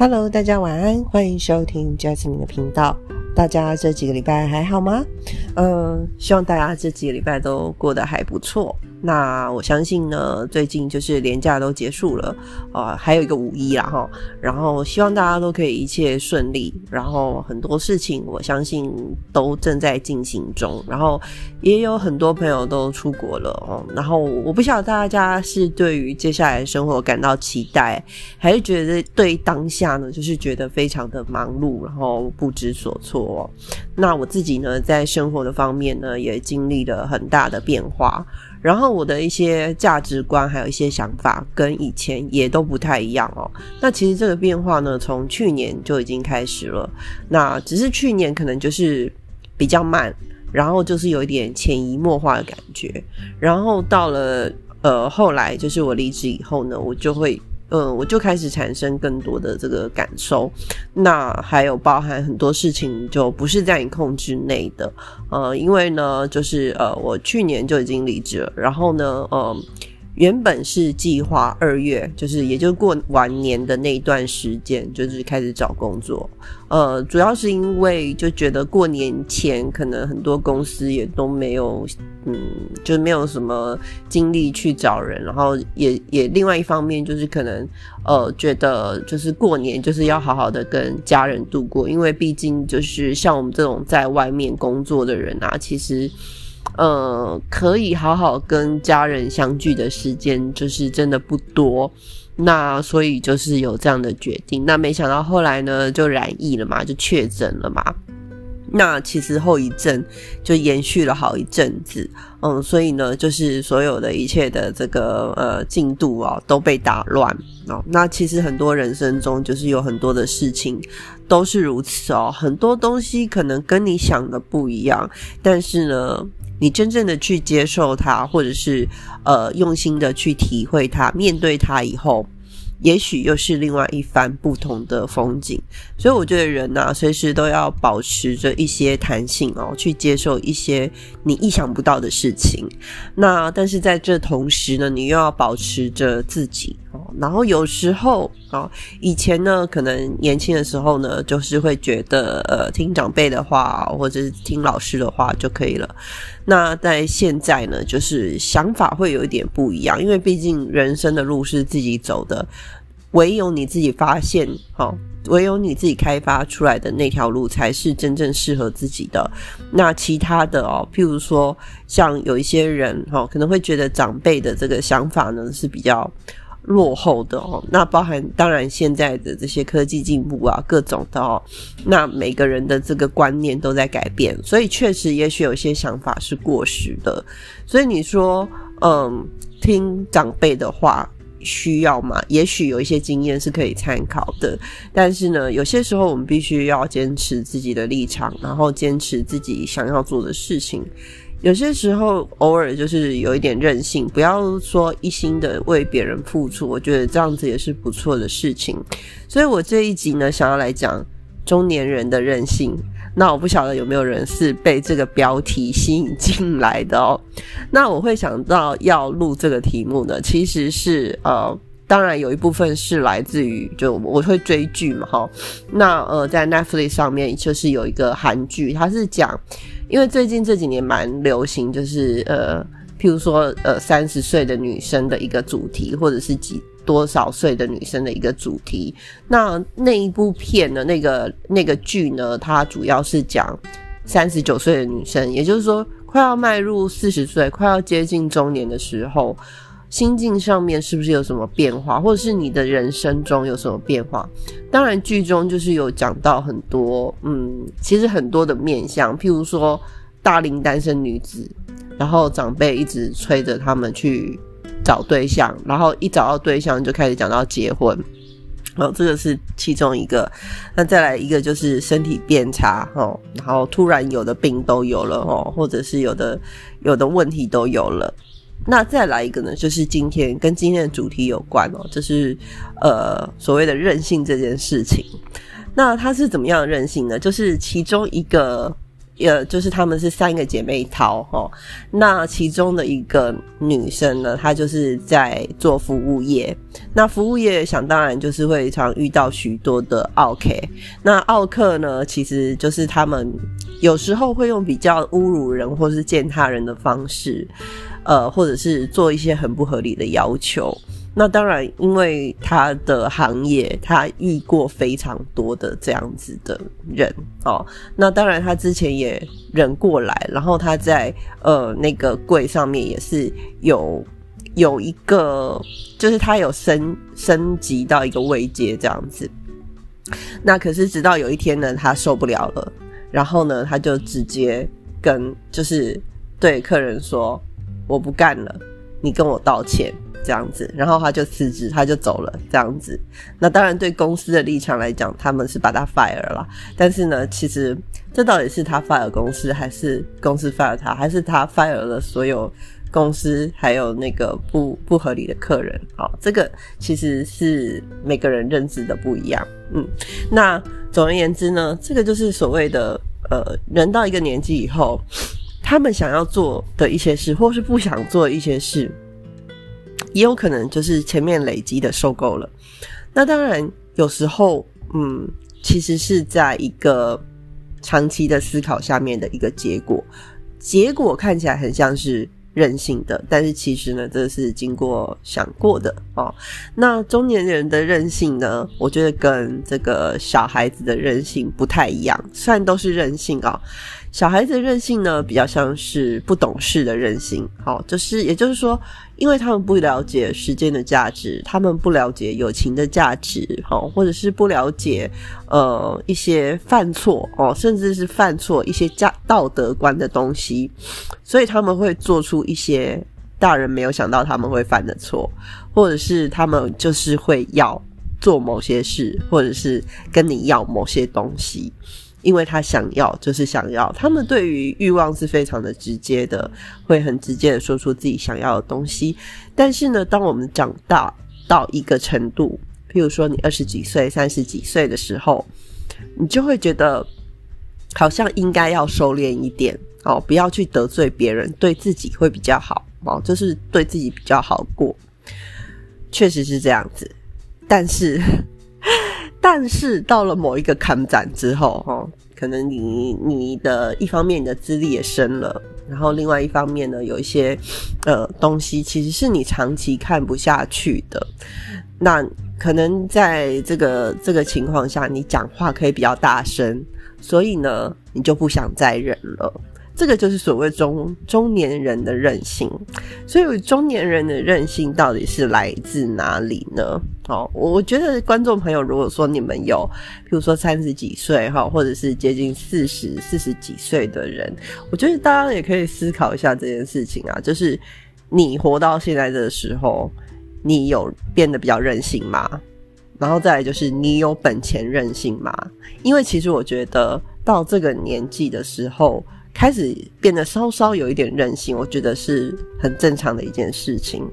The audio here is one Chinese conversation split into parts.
Hello，大家晚安，欢迎收听 Jasmine 的频道。大家这几个礼拜还好吗？嗯，希望大家这几个礼拜都过得还不错。那我相信呢，最近就是年假都结束了，呃，还有一个五一啦哈。然后希望大家都可以一切顺利，然后很多事情我相信都正在进行中。然后也有很多朋友都出国了哦。然后我不晓得大家是对于接下来的生活感到期待，还是觉得对当下呢，就是觉得非常的忙碌，然后不知所措。那我自己呢，在生活的方面呢，也经历了很大的变化。然后我的一些价值观，还有一些想法，跟以前也都不太一样哦。那其实这个变化呢，从去年就已经开始了。那只是去年可能就是比较慢，然后就是有一点潜移默化的感觉。然后到了呃后来，就是我离职以后呢，我就会。嗯，我就开始产生更多的这个感受，那还有包含很多事情就不是在你控制内的，呃，因为呢，就是呃，我去年就已经离职了，然后呢，嗯。原本是计划二月，就是也就过完年的那一段时间，就是开始找工作。呃，主要是因为就觉得过年前可能很多公司也都没有，嗯，就没有什么精力去找人，然后也也另外一方面就是可能呃觉得就是过年就是要好好的跟家人度过，因为毕竟就是像我们这种在外面工作的人啊，其实。呃，可以好好跟家人相聚的时间，就是真的不多。那所以就是有这样的决定。那没想到后来呢，就染疫了嘛，就确诊了嘛。那其实后遗症就延续了好一阵子。嗯，所以呢，就是所有的一切的这个呃进度啊都被打乱哦。那其实很多人生中就是有很多的事情都是如此哦。很多东西可能跟你想的不一样，但是呢。你真正的去接受它，或者是呃用心的去体会它，面对它以后，也许又是另外一番不同的风景。所以我觉得人呐，随时都要保持着一些弹性哦，去接受一些你意想不到的事情。那但是在这同时呢，你又要保持着自己哦。然后有时候啊，以前呢，可能年轻的时候呢，就是会觉得呃听长辈的话，或者是听老师的话就可以了。那在现在呢，就是想法会有一点不一样，因为毕竟人生的路是自己走的，唯有你自己发现，哈，唯有你自己开发出来的那条路才是真正适合自己的。那其他的哦，譬如说，像有一些人哈，可能会觉得长辈的这个想法呢是比较。落后的哦，那包含当然现在的这些科技进步啊，各种的哦，那每个人的这个观念都在改变，所以确实也许有些想法是过时的。所以你说，嗯，听长辈的话需要吗？也许有一些经验是可以参考的，但是呢，有些时候我们必须要坚持自己的立场，然后坚持自己想要做的事情。有些时候，偶尔就是有一点任性，不要说一心的为别人付出，我觉得这样子也是不错的事情。所以我这一集呢，想要来讲中年人的任性。那我不晓得有没有人是被这个标题吸引进来的哦。那我会想到要录这个题目呢，其实是呃。当然有一部分是来自于，就我会追剧嘛，哈。那呃，在 Netflix 上面就是有一个韩剧，它是讲，因为最近这几年蛮流行，就是呃，譬如说呃，三十岁的女生的一个主题，或者是几多少岁的女生的一个主题。那那一部片呢那个那个剧呢，它主要是讲三十九岁的女生，也就是说快要迈入四十岁，快要接近中年的时候。心境上面是不是有什么变化，或者是你的人生中有什么变化？当然，剧中就是有讲到很多，嗯，其实很多的面相，譬如说大龄单身女子，然后长辈一直催着他们去找对象，然后一找到对象就开始讲到结婚，哦，这个是其中一个。那再来一个就是身体变差，哦，然后突然有的病都有了，哦，或者是有的有的问题都有了。那再来一个呢，就是今天跟今天的主题有关哦，就是呃所谓的任性这件事情。那他是怎么样任性呢？就是其中一个呃，就是他们是三个姐妹淘哈，那其中的一个女生呢，她就是在做服务业。那服务业想当然就是会常遇到许多的奥客，那奥客呢，其实就是他们有时候会用比较侮辱人或是践踏人的方式，呃，或者是做一些很不合理的要求。那当然，因为他的行业，他遇过非常多的这样子的人哦。那当然，他之前也忍过来，然后他在呃那个柜上面也是有有一个，就是他有升升级到一个位阶这样子。那可是直到有一天呢，他受不了了，然后呢，他就直接跟就是对客人说：“我不干了，你跟我道歉。”这样子，然后他就辞职，他就走了。这样子，那当然对公司的立场来讲，他们是把他 fire 了。但是呢，其实这到底是他 fire 公司，还是公司 fire 他，还是他 fire 了所有公司还有那个不不合理的客人？好，这个其实是每个人认知的不一样。嗯，那总而言之呢，这个就是所谓的呃，人到一个年纪以后，他们想要做的一些事，或是不想做的一些事。也有可能就是前面累积的受够了，那当然有时候，嗯，其实是在一个长期的思考下面的一个结果，结果看起来很像是任性的，但是其实呢，这是经过想过的哦。那中年人的任性呢，我觉得跟这个小孩子的任性不太一样，虽然都是任性啊。小孩子任性呢，比较像是不懂事的任性，好，就是也就是说，因为他们不了解时间的价值，他们不了解友情的价值，好，或者是不了解呃一些犯错哦，甚至是犯错一些价道德观的东西，所以他们会做出一些大人没有想到他们会犯的错，或者是他们就是会要做某些事，或者是跟你要某些东西。因为他想要，就是想要。他们对于欲望是非常的直接的，会很直接的说出自己想要的东西。但是呢，当我们长大到一个程度，譬如说你二十几岁、三十几岁的时候，你就会觉得好像应该要收敛一点哦，不要去得罪别人，对自己会比较好哦，就是对自己比较好过。确实是这样子，但是。但是到了某一个坎展之后，哈，可能你你的一方面你的资历也深了，然后另外一方面呢，有一些呃东西其实是你长期看不下去的，那可能在这个这个情况下，你讲话可以比较大声，所以呢，你就不想再忍了。这个就是所谓中中年人的任性，所以中年人的任性到底是来自哪里呢？哦，我觉得观众朋友，如果说你们有，比如说三十几岁哈，或者是接近四十四十几岁的人，我觉得大家也可以思考一下这件事情啊，就是你活到现在的时候，你有变得比较任性吗？然后再来就是你有本钱任性吗？因为其实我觉得到这个年纪的时候。开始变得稍稍有一点任性，我觉得是很正常的一件事情。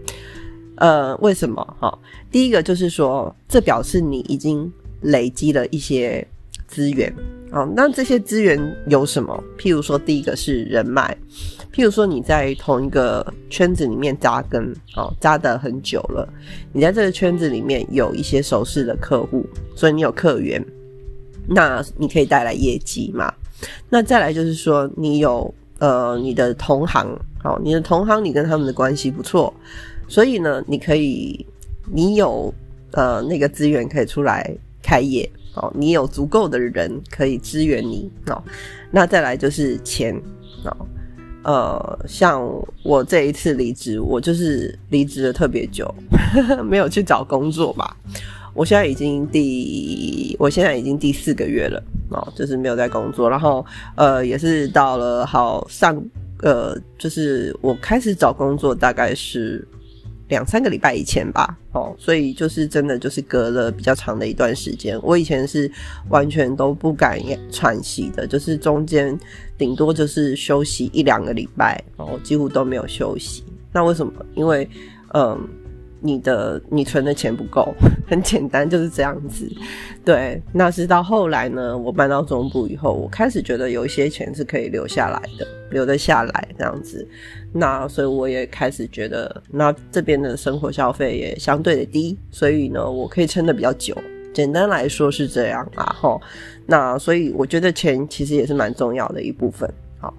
呃，为什么？哈，第一个就是说，这表示你已经累积了一些资源。哦，那这些资源有什么？譬如说，第一个是人脉，譬如说你在同一个圈子里面扎根，哦，扎得很久了，你在这个圈子里面有一些熟识的客户，所以你有客源，那你可以带来业绩嘛？那再来就是说，你有呃你的同行，好，你的同行，你跟他们的关系不错，所以呢，你可以，你有呃那个资源可以出来开业，哦，你有足够的人可以支援你，哦，那再来就是钱，哦，呃，像我这一次离职，我就是离职的特别久，没有去找工作吧。我现在已经第，我现在已经第四个月了哦，就是没有在工作，然后呃，也是到了好上呃，就是我开始找工作大概是两三个礼拜以前吧，哦，所以就是真的就是隔了比较长的一段时间。我以前是完全都不敢喘息的，就是中间顶多就是休息一两个礼拜，哦，几乎都没有休息。那为什么？因为嗯。你的你存的钱不够，很简单就是这样子。对，那是到后来呢，我搬到中部以后，我开始觉得有一些钱是可以留下来的，留得下来这样子。那所以我也开始觉得，那这边的生活消费也相对的低，所以呢，我可以撑得比较久。简单来说是这样啊，哈。那所以我觉得钱其实也是蛮重要的一部分。好，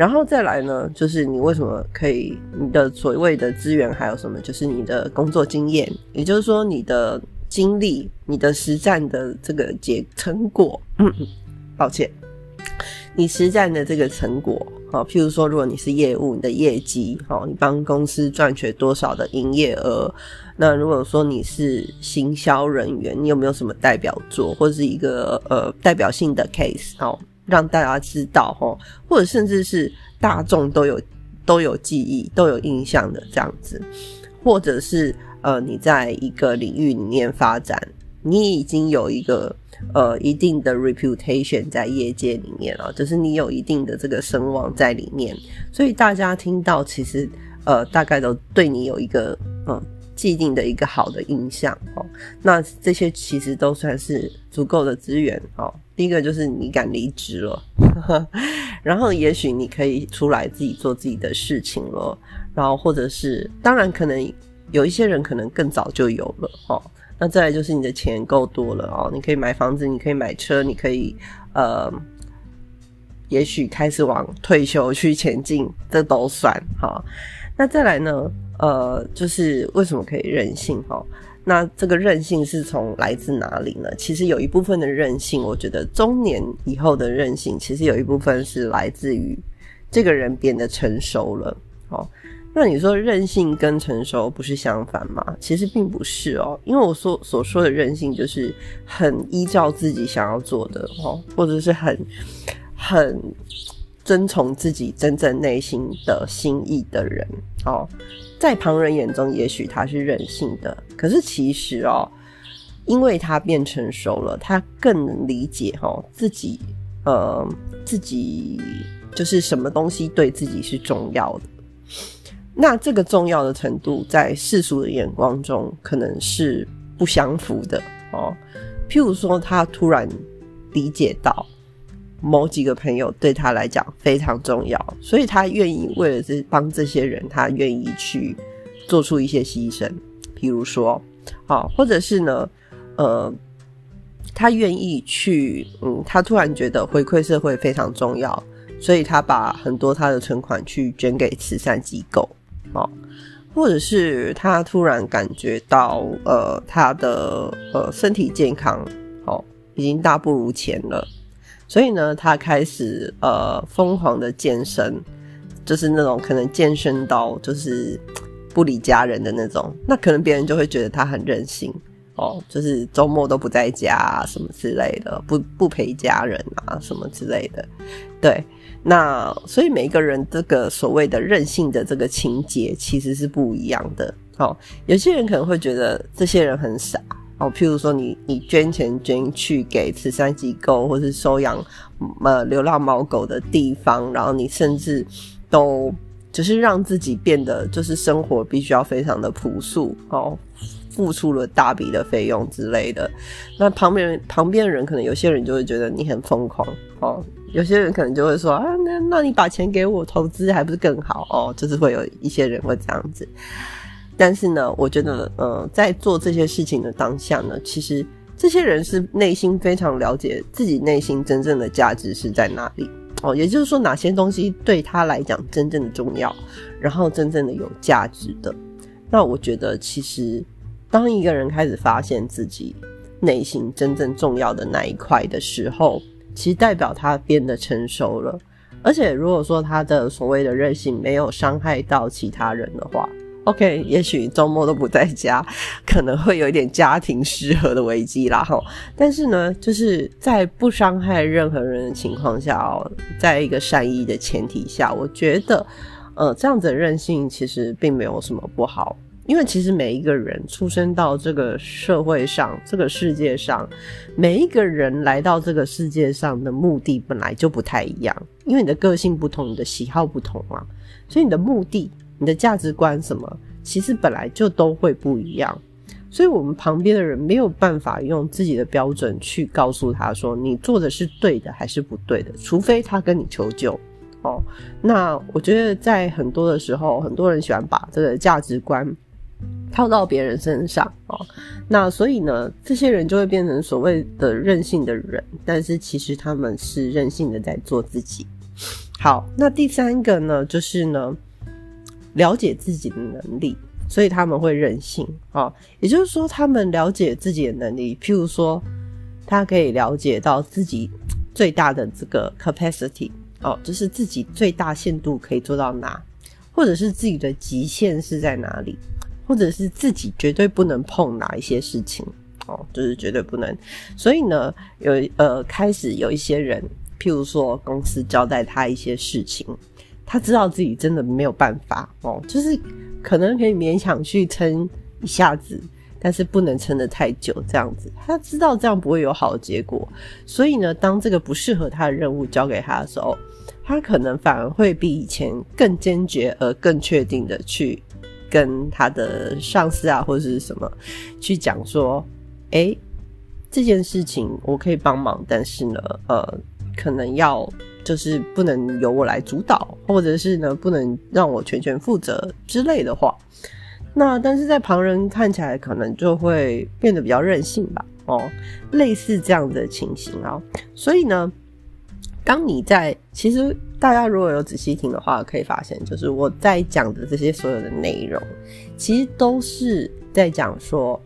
然后再来呢，就是你为什么可以？你的所谓的资源还有什么？就是你的工作经验，也就是说你的经历、你的实战的这个结成果。抱歉，你实战的这个成果。好，譬如说，如果你是业务，你的业绩，好，你帮公司赚取多少的营业额？那如果说你是行销人员，你有没有什么代表作，或是一个呃代表性的 case？好。让大家知道哈，或者甚至是大众都有都有记忆、都有印象的这样子，或者是呃，你在一个领域里面发展，你已经有一个呃一定的 reputation 在业界里面了，就是你有一定的这个声望在里面，所以大家听到其实呃大概都对你有一个嗯。既定的一个好的印象哦，那这些其实都算是足够的资源哦。第一个就是你敢离职了，然后也许你可以出来自己做自己的事情了，然后或者是当然可能有一些人可能更早就有了哦。那再来就是你的钱够多了哦，你可以买房子，你可以买车，你可以呃，也许开始往退休去前进，这都算哈。那再来呢？呃，就是为什么可以任性哈？那这个任性是从来自哪里呢？其实有一部分的任性，我觉得中年以后的任性，其实有一部分是来自于这个人变得成熟了。哦，那你说任性跟成熟不是相反吗？其实并不是哦，因为我所所说的任性，就是很依照自己想要做的哦，或者是很很。遵从自己真正内心的心意的人哦，在旁人眼中，也许他是任性的，可是其实哦，因为他变成熟了，他更能理解哈自己，呃，自己就是什么东西对自己是重要的。那这个重要的程度，在世俗的眼光中，可能是不相符的哦。譬如说，他突然理解到。某几个朋友对他来讲非常重要，所以他愿意为了这帮这些人，他愿意去做出一些牺牲。譬如说，好，或者是呢，呃，他愿意去，嗯，他突然觉得回馈社会非常重要，所以他把很多他的存款去捐给慈善机构，哦，或者是他突然感觉到，呃，他的呃身体健康，哦，已经大不如前了。所以呢，他开始呃疯狂的健身，就是那种可能健身到就是不理家人的那种，那可能别人就会觉得他很任性哦，就是周末都不在家什么之类的，不不陪家人啊什么之类的。对，那所以每一个人这个所谓的任性的这个情节其实是不一样的。哦，有些人可能会觉得这些人很傻。哦，譬如说你你捐钱捐去给慈善机构，或是收养呃流浪猫狗的地方，然后你甚至都就是让自己变得就是生活必须要非常的朴素哦，付出了大笔的费用之类的。那旁边旁边的人可能有些人就会觉得你很疯狂哦，有些人可能就会说啊，那那你把钱给我投资还不是更好哦？就是会有一些人会这样子。但是呢，我觉得，呃，在做这些事情的当下呢，其实这些人是内心非常了解自己内心真正的价值是在哪里哦，也就是说，哪些东西对他来讲真正的重要，然后真正的有价值的。那我觉得，其实当一个人开始发现自己内心真正重要的那一块的时候，其实代表他变得成熟了。而且，如果说他的所谓的任性没有伤害到其他人的话，OK，也许周末都不在家，可能会有一点家庭失和的危机啦哈。但是呢，就是在不伤害任何人的情况下哦，在一个善意的前提下，我觉得，呃，这样子的任性其实并没有什么不好。因为其实每一个人出生到这个社会上、这个世界上，每一个人来到这个世界上的目的本来就不太一样。因为你的个性不同，你的喜好不同啊，所以你的目的。你的价值观什么？其实本来就都会不一样。所以，我们旁边的人没有办法用自己的标准去告诉他说你做的是对的还是不对的，除非他跟你求救。哦，那我觉得在很多的时候，很多人喜欢把这个价值观套到别人身上哦。那所以呢，这些人就会变成所谓的任性的人，但是其实他们是任性的在做自己。好，那第三个呢，就是呢，了解自己的能力。所以他们会任性啊，也就是说，他们了解自己的能力，譬如说，他可以了解到自己最大的这个 capacity 哦，就是自己最大限度可以做到哪，或者是自己的极限是在哪里，或者是自己绝对不能碰哪一些事情哦，就是绝对不能。所以呢，有呃，开始有一些人，譬如说，公司交代他一些事情。他知道自己真的没有办法哦，就是可能可以勉强去撑一下子，但是不能撑得太久这样子。他知道这样不会有好结果，所以呢，当这个不适合他的任务交给他的时候，他可能反而会比以前更坚决而更确定的去跟他的上司啊或者是什么去讲说：“哎，这件事情我可以帮忙，但是呢，呃，可能要。”就是不能由我来主导，或者是呢，不能让我全权负责之类的话。那但是在旁人看起来，可能就会变得比较任性吧。哦，类似这样的情形啊。所以呢，当你在其实大家如果有仔细听的话，可以发现，就是我在讲的这些所有的内容，其实都是在讲说。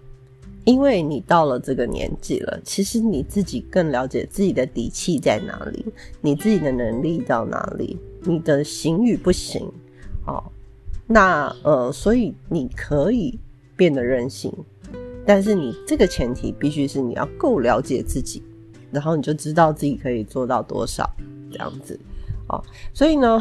因为你到了这个年纪了，其实你自己更了解自己的底气在哪里，你自己的能力到哪里，你的行与不行，好，那呃，所以你可以变得任性，但是你这个前提必须是你要够了解自己，然后你就知道自己可以做到多少这样子，哦，所以呢，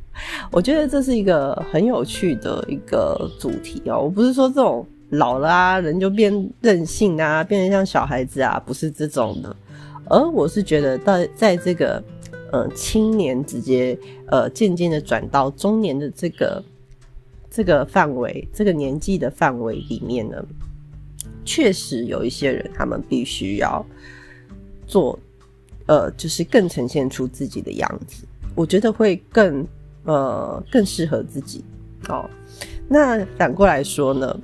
我觉得这是一个很有趣的一个主题哦，我不是说这种。老了啊，人就变任性啊，变得像小孩子啊，不是这种的。而我是觉得，在在这个呃青年直接呃渐渐的转到中年的这个这个范围，这个年纪的范围里面呢，确实有一些人，他们必须要做呃，就是更呈现出自己的样子。我觉得会更呃更适合自己哦。那反过来说呢？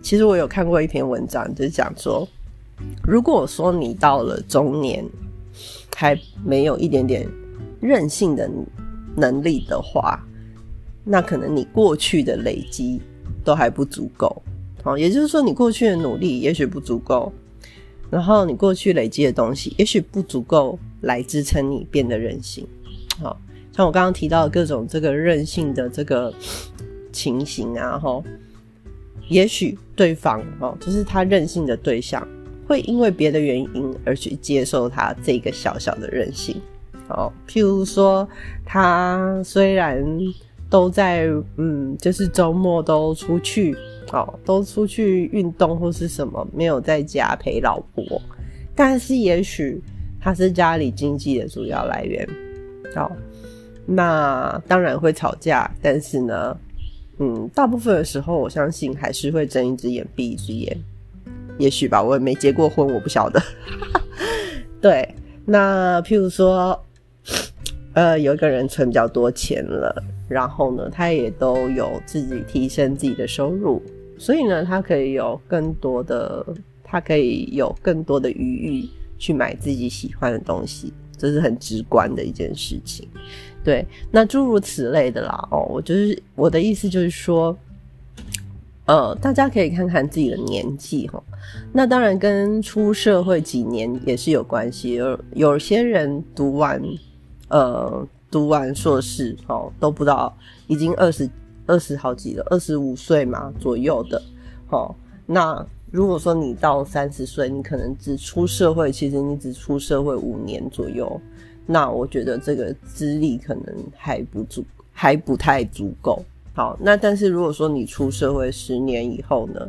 其实我有看过一篇文章，就是讲说，如果说你到了中年还没有一点点任性的能力的话，那可能你过去的累积都还不足够。哦，也就是说，你过去的努力也许不足够，然后你过去累积的东西也许不足够来支撑你变得任性。好，像我刚刚提到各种这个任性的这个情形啊，哈。也许对方哦，就是他任性的对象，会因为别的原因而去接受他这个小小的任性哦。譬如说，他虽然都在嗯，就是周末都出去哦，都出去运动或是什么，没有在家陪老婆，但是也许他是家里经济的主要来源哦。那当然会吵架，但是呢。嗯，大部分的时候，我相信还是会睁一只眼闭一只眼，也许吧，我也没结过婚，我不晓得。对，那譬如说，呃，有一个人存比较多钱了，然后呢，他也都有自己提升自己的收入，所以呢，他可以有更多的，他可以有更多的余裕去买自己喜欢的东西，这是很直观的一件事情。对，那诸如此类的啦，哦，我就是我的意思就是说，呃，大家可以看看自己的年纪哈，那当然跟出社会几年也是有关系，有有些人读完，呃，读完硕士哦，都不到已经二十二十好几了，二十五岁嘛左右的，哦，那如果说你到三十岁，你可能只出社会，其实你只出社会五年左右。那我觉得这个资历可能还不足，还不太足够。好，那但是如果说你出社会十年以后呢，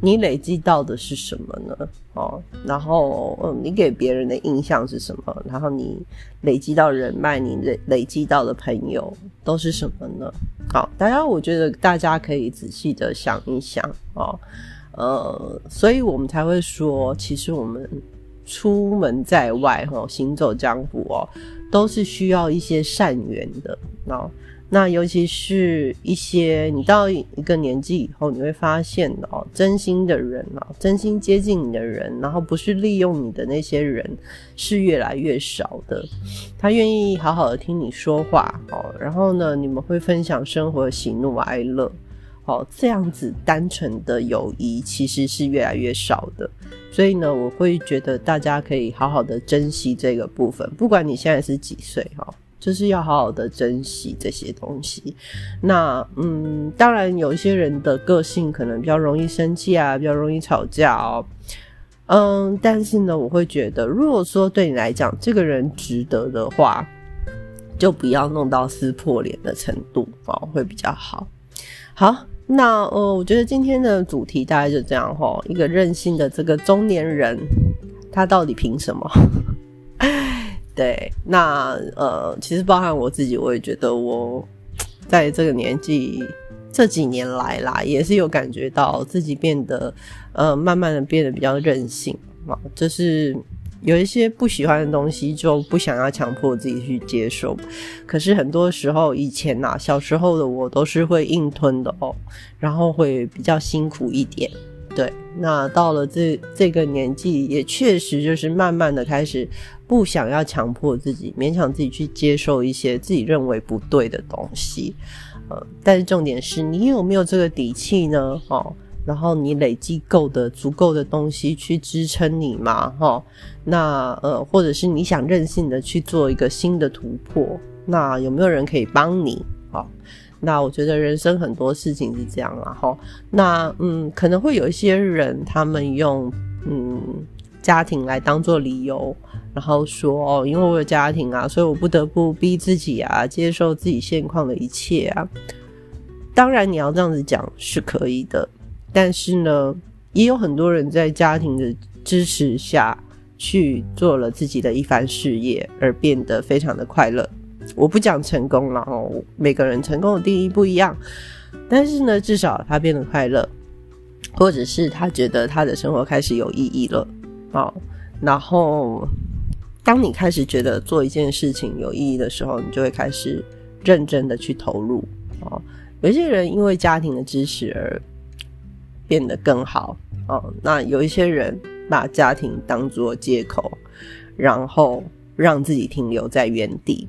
你累积到的是什么呢？哦，然后嗯，你给别人的印象是什么？然后你累积到人脉，你累累积到的朋友都是什么呢？好，大家我觉得大家可以仔细的想一想哦，呃，所以我们才会说，其实我们出门在外哈，行走江湖哦，都是需要一些善缘的哦。那尤其是一些你到一个年纪以后，你会发现哦，真心的人啊，真心接近你的人，然后不是利用你的那些人，是越来越少的。他愿意好好的听你说话哦，然后呢，你们会分享生活喜怒哀乐，哦，这样子单纯的友谊其实是越来越少的。所以呢，我会觉得大家可以好好的珍惜这个部分，不管你现在是几岁哈。就是要好好的珍惜这些东西。那嗯，当然有一些人的个性可能比较容易生气啊，比较容易吵架哦。嗯，但是呢，我会觉得，如果说对你来讲，这个人值得的话，就不要弄到撕破脸的程度哦，会比较好。好，那呃，我觉得今天的主题大概就这样哈。一个任性的这个中年人，他到底凭什么？对，那呃，其实包含我自己，我也觉得我在这个年纪这几年来啦，也是有感觉到自己变得呃，慢慢的变得比较任性啊，就是有一些不喜欢的东西就不想要强迫自己去接受。可是很多时候以前呐，小时候的我都是会硬吞的哦，然后会比较辛苦一点。对，那到了这这个年纪，也确实就是慢慢的开始。不想要强迫自己，勉强自己去接受一些自己认为不对的东西，呃，但是重点是你有没有这个底气呢？哦，然后你累积够的足够的东西去支撑你嘛？哈，那呃，或者是你想任性的去做一个新的突破，那有没有人可以帮你？好，那我觉得人生很多事情是这样啊，哈，那嗯，可能会有一些人他们用嗯家庭来当做理由。然后说哦，因为我有家庭啊，所以我不得不逼自己啊，接受自己现况的一切啊。当然，你要这样子讲是可以的，但是呢，也有很多人在家庭的支持下去做了自己的一番事业，而变得非常的快乐。我不讲成功了哦，每个人成功的定义不一样，但是呢，至少他变得快乐，或者是他觉得他的生活开始有意义了哦，然后。当你开始觉得做一件事情有意义的时候，你就会开始认真的去投入哦。有些人因为家庭的支持而变得更好哦，那有一些人把家庭当做借口，然后让自己停留在原地。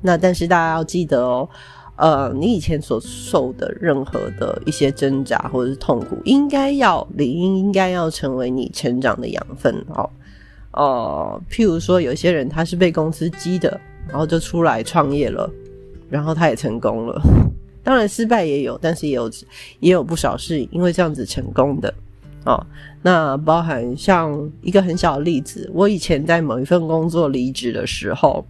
那但是大家要记得哦，呃，你以前所受的任何的一些挣扎或者是痛苦，应该要理应应该要成为你成长的养分哦。哦，譬如说，有些人他是被公司激的，然后就出来创业了，然后他也成功了。当然失败也有，但是也有也有不少是因为这样子成功的。哦，那包含像一个很小的例子，我以前在某一份工作离职的时候，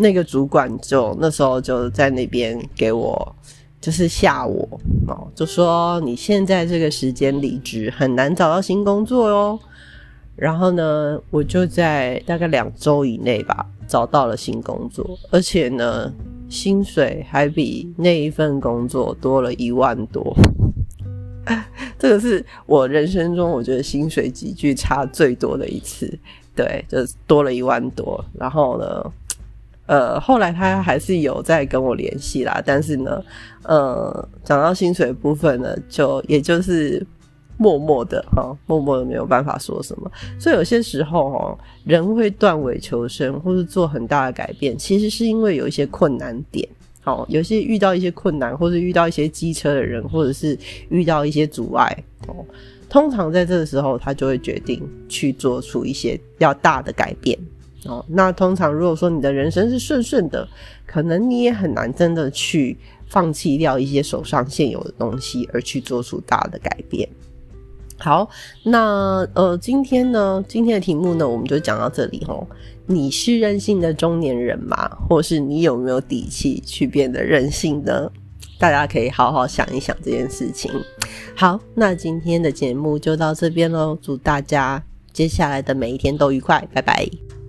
那个主管就那时候就在那边给我就是吓我哦，就说你现在这个时间离职很难找到新工作哟。然后呢，我就在大概两周以内吧，找到了新工作，而且呢，薪水还比那一份工作多了一万多。这个是我人生中我觉得薪水急剧差最多的一次，对，就多了一万多。然后呢，呃，后来他还是有在跟我联系啦，但是呢，呃，讲到薪水部分呢，就也就是。默默的哈，默默的没有办法说什么，所以有些时候哈，人会断尾求生，或是做很大的改变，其实是因为有一些困难点，好，有些遇到一些困难，或是遇到一些机车的人，或者是遇到一些阻碍哦，通常在这个时候，他就会决定去做出一些比较大的改变哦。那通常如果说你的人生是顺顺的，可能你也很难真的去放弃掉一些手上现有的东西，而去做出大的改变。好，那呃，今天呢，今天的题目呢，我们就讲到这里吼。你是任性的中年人吗？或是你有没有底气去变得任性呢？大家可以好好想一想这件事情。好，那今天的节目就到这边喽，祝大家接下来的每一天都愉快，拜拜。